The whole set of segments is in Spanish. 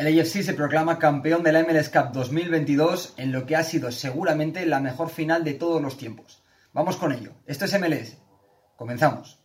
El AFC se proclama campeón de la MLS Cup 2022 en lo que ha sido seguramente la mejor final de todos los tiempos. Vamos con ello. Esto es MLS. Comenzamos.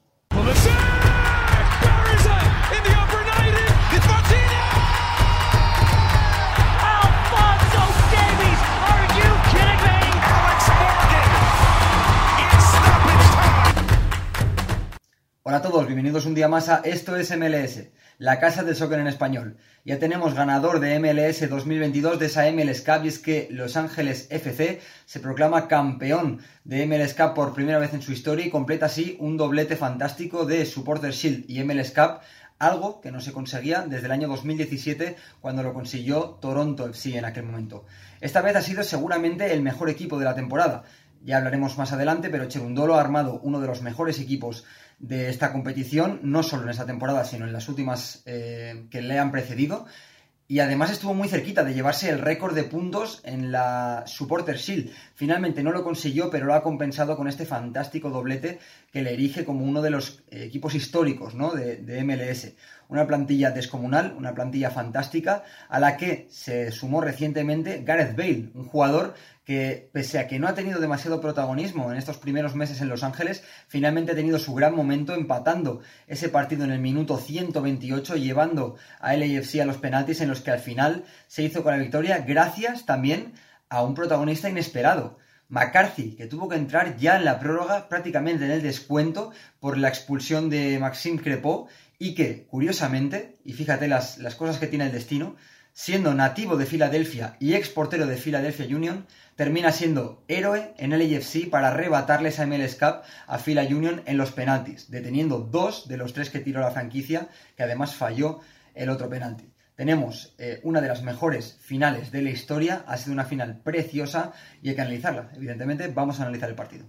Hola a todos, bienvenidos un día más a Esto es MLS, la casa del soccer en español. Ya tenemos ganador de MLS 2022 de esa MLS Cup y es que Los Ángeles FC se proclama campeón de MLS Cup por primera vez en su historia y completa así un doblete fantástico de Supporter Shield y MLS Cup algo que no se conseguía desde el año 2017 cuando lo consiguió Toronto FC en aquel momento. Esta vez ha sido seguramente el mejor equipo de la temporada. Ya hablaremos más adelante, pero Cherundolo ha armado uno de los mejores equipos de esta competición, no solo en esta temporada, sino en las últimas eh, que le han precedido. Y además estuvo muy cerquita de llevarse el récord de puntos en la Supporter Shield. Finalmente no lo consiguió, pero lo ha compensado con este fantástico doblete que le erige como uno de los equipos históricos ¿no? de, de MLS. Una plantilla descomunal, una plantilla fantástica, a la que se sumó recientemente Gareth Bale, un jugador que pese a que no ha tenido demasiado protagonismo en estos primeros meses en Los Ángeles, finalmente ha tenido su gran momento empatando ese partido en el minuto 128, llevando a LAFC a los penaltis en los que al final se hizo con la victoria gracias también a un protagonista inesperado. McCarthy, que tuvo que entrar ya en la prórroga, prácticamente en el descuento, por la expulsión de Maxime Crepeau, y que, curiosamente, y fíjate las, las cosas que tiene el destino, siendo nativo de Filadelfia y ex portero de Philadelphia Union, termina siendo héroe en el AFC para arrebatarle esa MLS Cup a Fila Union en los penaltis, deteniendo dos de los tres que tiró la franquicia, que además falló el otro penalti. Tenemos eh, una de las mejores finales de la historia, ha sido una final preciosa y hay que analizarla. Evidentemente, vamos a analizar el partido.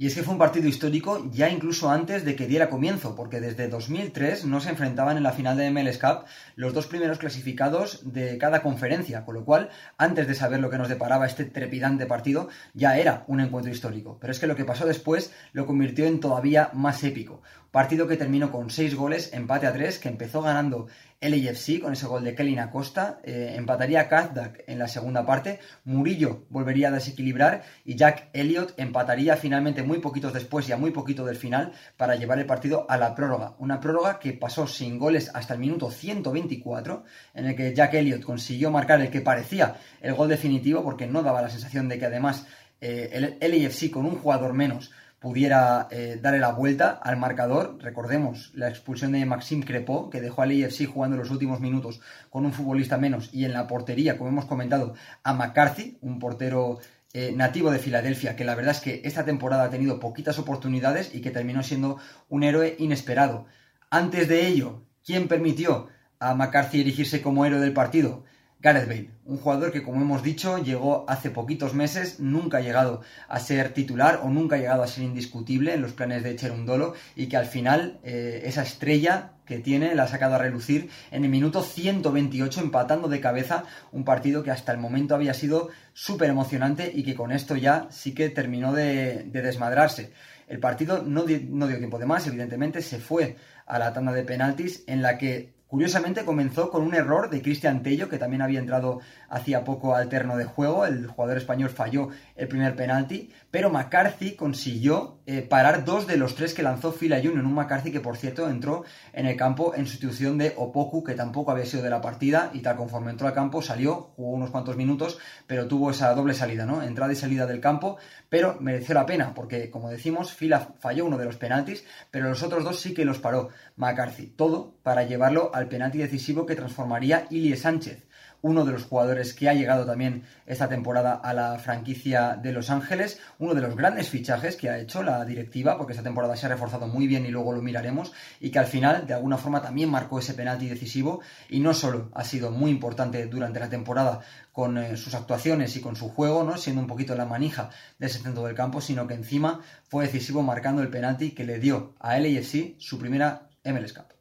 Y es que fue un partido histórico ya incluso antes de que diera comienzo, porque desde 2003 no se enfrentaban en la final de MLS Cup los dos primeros clasificados de cada conferencia, con lo cual, antes de saber lo que nos deparaba este trepidante partido, ya era un encuentro histórico. Pero es que lo que pasó después lo convirtió en todavía más épico. Partido que terminó con 6 goles, empate a 3, que empezó ganando el AFC con ese gol de Kelly Acosta, eh, empataría Kazdak en la segunda parte, Murillo volvería a desequilibrar y Jack Elliott empataría finalmente muy poquitos después y a muy poquito del final para llevar el partido a la prórroga. Una prórroga que pasó sin goles hasta el minuto 124, en el que Jack Elliott consiguió marcar el que parecía el gol definitivo porque no daba la sensación de que además eh, el LAFC con un jugador menos pudiera eh, darle la vuelta al marcador. Recordemos la expulsión de Maxime Crepeau, que dejó al AFC jugando los últimos minutos con un futbolista menos, y en la portería, como hemos comentado, a McCarthy, un portero eh, nativo de Filadelfia, que la verdad es que esta temporada ha tenido poquitas oportunidades y que terminó siendo un héroe inesperado. Antes de ello, ¿quién permitió a McCarthy erigirse como héroe del partido? Gareth Bale, un jugador que como hemos dicho llegó hace poquitos meses, nunca ha llegado a ser titular o nunca ha llegado a ser indiscutible en los planes de Cherundolo y que al final eh, esa estrella que tiene la ha sacado a relucir en el minuto 128 empatando de cabeza un partido que hasta el momento había sido súper emocionante y que con esto ya sí que terminó de, desmadrarse. El partido no, no dio tiempo de más, evidentemente se fue a la tanda de penaltis en la que Curiosamente comenzó con un error de Cristian Tello, que también había entrado hacía poco al terno de juego. El jugador español falló el primer penalti, pero McCarthy consiguió eh, parar dos de los tres que lanzó Fila Union. Un McCarthy que, por cierto, entró en el campo en sustitución de Opoku, que tampoco había sido de la partida, y tal conforme entró al campo salió, jugó unos cuantos minutos, pero tuvo esa doble salida, ¿no? Entrada y salida del campo, pero mereció la pena, porque, como decimos, Fila falló uno de los penaltis, pero los otros dos sí que los paró McCarthy. Todo para llevarlo al penalti decisivo que transformaría Ilie Sánchez uno de los jugadores que ha llegado también esta temporada a la franquicia de Los Ángeles, uno de los grandes fichajes que ha hecho la directiva, porque esta temporada se ha reforzado muy bien y luego lo miraremos, y que al final de alguna forma también marcó ese penalti decisivo y no solo ha sido muy importante durante la temporada con eh, sus actuaciones y con su juego, ¿no? siendo un poquito la manija de ese centro del campo, sino que encima fue decisivo marcando el penalti que le dio a LAFC su primera MLS Cup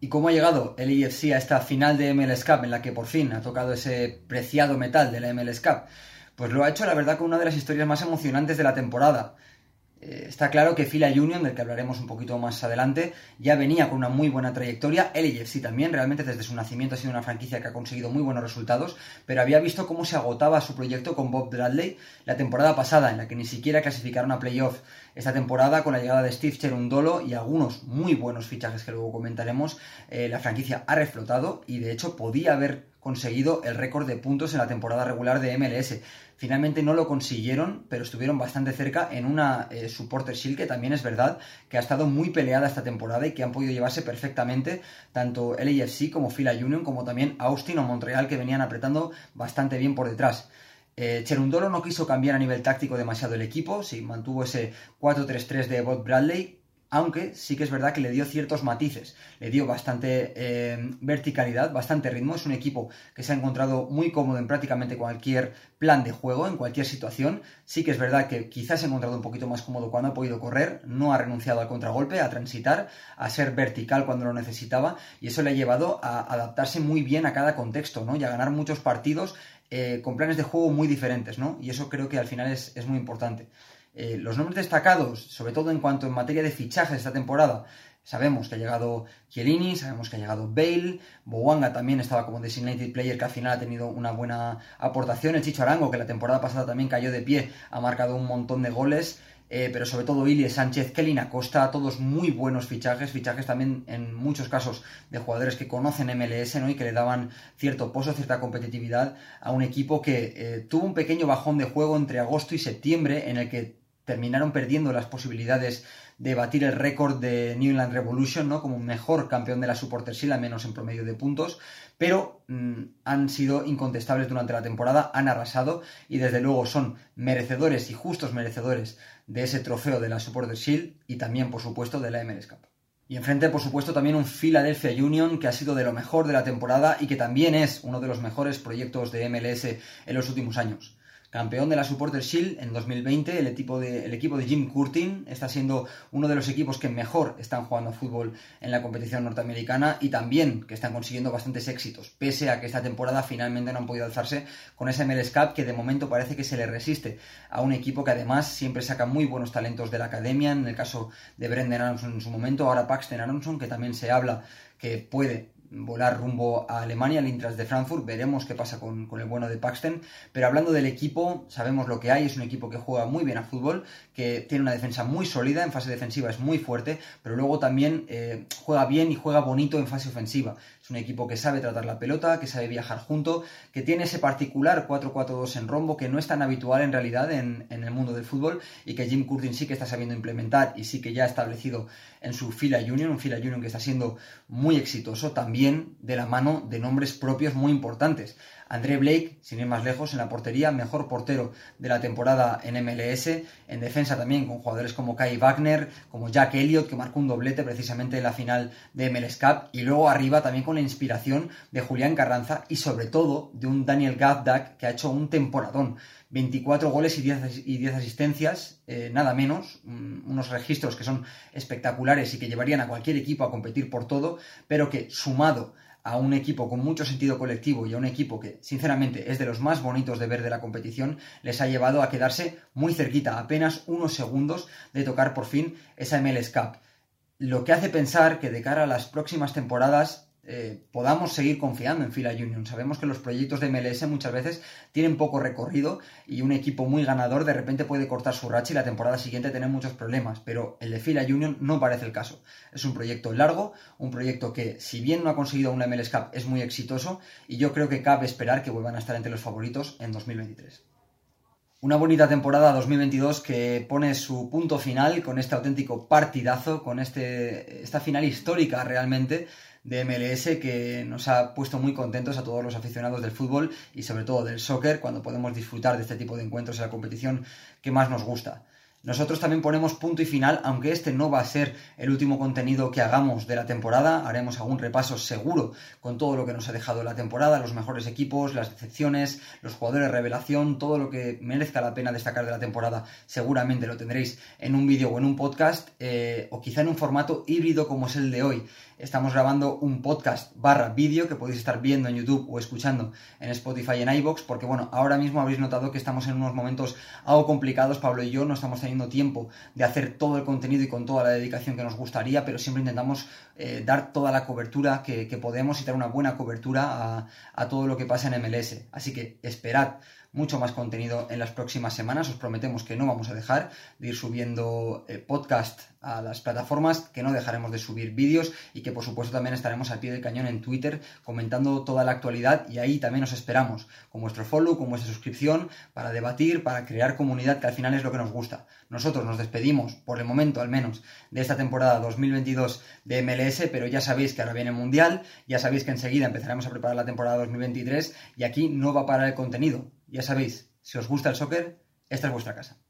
y cómo ha llegado el EFC a esta final de MLS Cup en la que por fin ha tocado ese preciado metal de la MLS Cup. Pues lo ha hecho, la verdad, con una de las historias más emocionantes de la temporada. Eh, está claro que Fila Union, del que hablaremos un poquito más adelante, ya venía con una muy buena trayectoria. LAFC también, realmente desde su nacimiento ha sido una franquicia que ha conseguido muy buenos resultados, pero había visto cómo se agotaba su proyecto con Bob Bradley la temporada pasada, en la que ni siquiera clasificaron a playoff. Esta temporada, con la llegada de Steve Cherundolo y algunos muy buenos fichajes que luego comentaremos, eh, la franquicia ha reflotado y de hecho podía haber conseguido el récord de puntos en la temporada regular de MLS. Finalmente no lo consiguieron, pero estuvieron bastante cerca en una eh, Supporter Shield que también es verdad que ha estado muy peleada esta temporada y que han podido llevarse perfectamente tanto LAFC como Fila Union como también Austin o Montreal que venían apretando bastante bien por detrás. Eh, Cherundolo no quiso cambiar a nivel táctico demasiado el equipo, sí, mantuvo ese 4-3-3 de Bob Bradley, aunque sí que es verdad que le dio ciertos matices, le dio bastante eh, verticalidad, bastante ritmo, es un equipo que se ha encontrado muy cómodo en prácticamente cualquier plan de juego, en cualquier situación, sí que es verdad que quizás se ha encontrado un poquito más cómodo cuando ha podido correr, no ha renunciado al contragolpe, a transitar, a ser vertical cuando lo necesitaba, y eso le ha llevado a adaptarse muy bien a cada contexto, ¿no? Y a ganar muchos partidos eh, con planes de juego muy diferentes, ¿no? Y eso creo que al final es, es muy importante. Eh, los nombres destacados, sobre todo en cuanto en materia de fichajes esta temporada, sabemos que ha llegado Chiellini, sabemos que ha llegado Bale, Bowanga también estaba como designated player que al final ha tenido una buena aportación, el Chicho Arango que la temporada pasada también cayó de pie, ha marcado un montón de goles, eh, pero sobre todo Ilie Sánchez, Kelly Acosta, todos muy buenos fichajes, fichajes también en muchos casos de jugadores que conocen MLS ¿no? y que le daban cierto pozo, cierta competitividad a un equipo que eh, tuvo un pequeño bajón de juego entre agosto y septiembre en el que terminaron perdiendo las posibilidades de batir el récord de New England Revolution, ¿no? Como mejor campeón de la Supporter Shield, al menos en promedio de puntos, pero mm, han sido incontestables durante la temporada, han arrasado y desde luego son merecedores y justos merecedores de ese trofeo de la Supporter Shield y también, por supuesto, de la MLS Cup. Y enfrente, por supuesto, también un Philadelphia Union que ha sido de lo mejor de la temporada y que también es uno de los mejores proyectos de MLS en los últimos años campeón de la Supporter Shield en 2020. El equipo, de, el equipo de Jim Curtin está siendo uno de los equipos que mejor están jugando fútbol en la competición norteamericana y también que están consiguiendo bastantes éxitos, pese a que esta temporada finalmente no han podido alzarse con ese MLS Cup que de momento parece que se le resiste a un equipo que además siempre saca muy buenos talentos de la academia, en el caso de Brendan Aronson en su momento, ahora Paxton Aronson, que también se habla que puede volar rumbo a Alemania, al Intras de Frankfurt. Veremos qué pasa con, el bueno de Paxton. Pero hablando del equipo, sabemos lo que hay. Es un equipo que juega muy bien a fútbol, que tiene una defensa muy sólida, en fase defensiva es muy fuerte, pero luego también eh, juega bien y juega bonito en fase ofensiva. Es un equipo que sabe tratar la pelota, que sabe viajar junto, que tiene ese particular 4-4-2 en rombo que no es tan habitual en realidad en, el mundo del fútbol y que Jim Curtin sí que está sabiendo implementar y sí que ya ha establecido en su fila Union, un fila Union que está siendo muy exitoso también de la mano de nombres propios muy importantes. André Blake, sin ir más lejos, en la portería, mejor portero de la temporada en MLS, en defensa también con jugadores como Kai Wagner, como Jack Elliott, que marcó un doblete precisamente en la final de MLS Cup, y luego arriba también con la inspiración de Julián Carranza y sobre todo de un Daniel Gavdak que ha hecho un temporadón. 24 goles y 10, y 10 asistencias, eh, nada menos, unos registros que son espectaculares y que llevarían a cualquier equipo a competir por todo, pero que sumado a un equipo con mucho sentido colectivo y a un equipo que sinceramente es de los más bonitos de ver de la competición, les ha llevado a quedarse muy cerquita, apenas unos segundos de tocar por fin esa MLS Cup. Lo que hace pensar que de cara a las próximas temporadas eh, podamos seguir confiando en Fila Union. Sabemos que los proyectos de MLS muchas veces tienen poco recorrido y un equipo muy ganador de repente puede cortar su racha y la temporada siguiente tener muchos problemas, pero el de Fila Union no parece el caso. Es un proyecto largo, un proyecto que si bien no ha conseguido una MLS Cup es muy exitoso y yo creo que cabe esperar que vuelvan a estar entre los favoritos en 2023. Una bonita temporada 2022 que pone su punto final con este auténtico partidazo, con este, esta final histórica realmente de MLS que nos ha puesto muy contentos a todos los aficionados del fútbol y sobre todo del soccer cuando podemos disfrutar de este tipo de encuentros en la competición que más nos gusta. Nosotros también ponemos punto y final, aunque este no va a ser el último contenido que hagamos de la temporada, haremos algún repaso seguro con todo lo que nos ha dejado la temporada, los mejores equipos, las decepciones, los jugadores revelación, todo lo que merezca la pena destacar de la temporada, seguramente lo tendréis en un vídeo o en un podcast, eh, o quizá en un formato híbrido como es el de hoy. Estamos grabando un podcast barra vídeo que podéis estar viendo en YouTube o escuchando en Spotify y en iBox, porque bueno, ahora mismo habéis notado que estamos en unos momentos algo complicados, Pablo y yo no estamos teniendo tiempo de hacer todo el contenido y con toda la dedicación que nos gustaría, pero siempre intentamos eh, dar toda la cobertura que, podemos y dar una buena cobertura a, todo lo que pasa en MLS. Así que esperad mucho más contenido en las próximas semanas. Os prometemos que no vamos a dejar de ir subiendo eh, podcast a las plataformas, que no dejaremos de subir vídeos y que por supuesto también estaremos al pie del cañón en Twitter comentando toda la actualidad y ahí también os esperamos con vuestro follow, con vuestra suscripción para debatir, para crear comunidad que al final es lo que nos gusta. Nosotros nos despedimos, por el momento al menos, de esta temporada 2022 de MLS, pero ya sabéis que ahora viene el Mundial, ya sabéis que enseguida empezaremos a preparar la temporada 2023 y aquí no va a parar el contenido. Ya sabéis, si os gusta el soccer, esta es vuestra casa.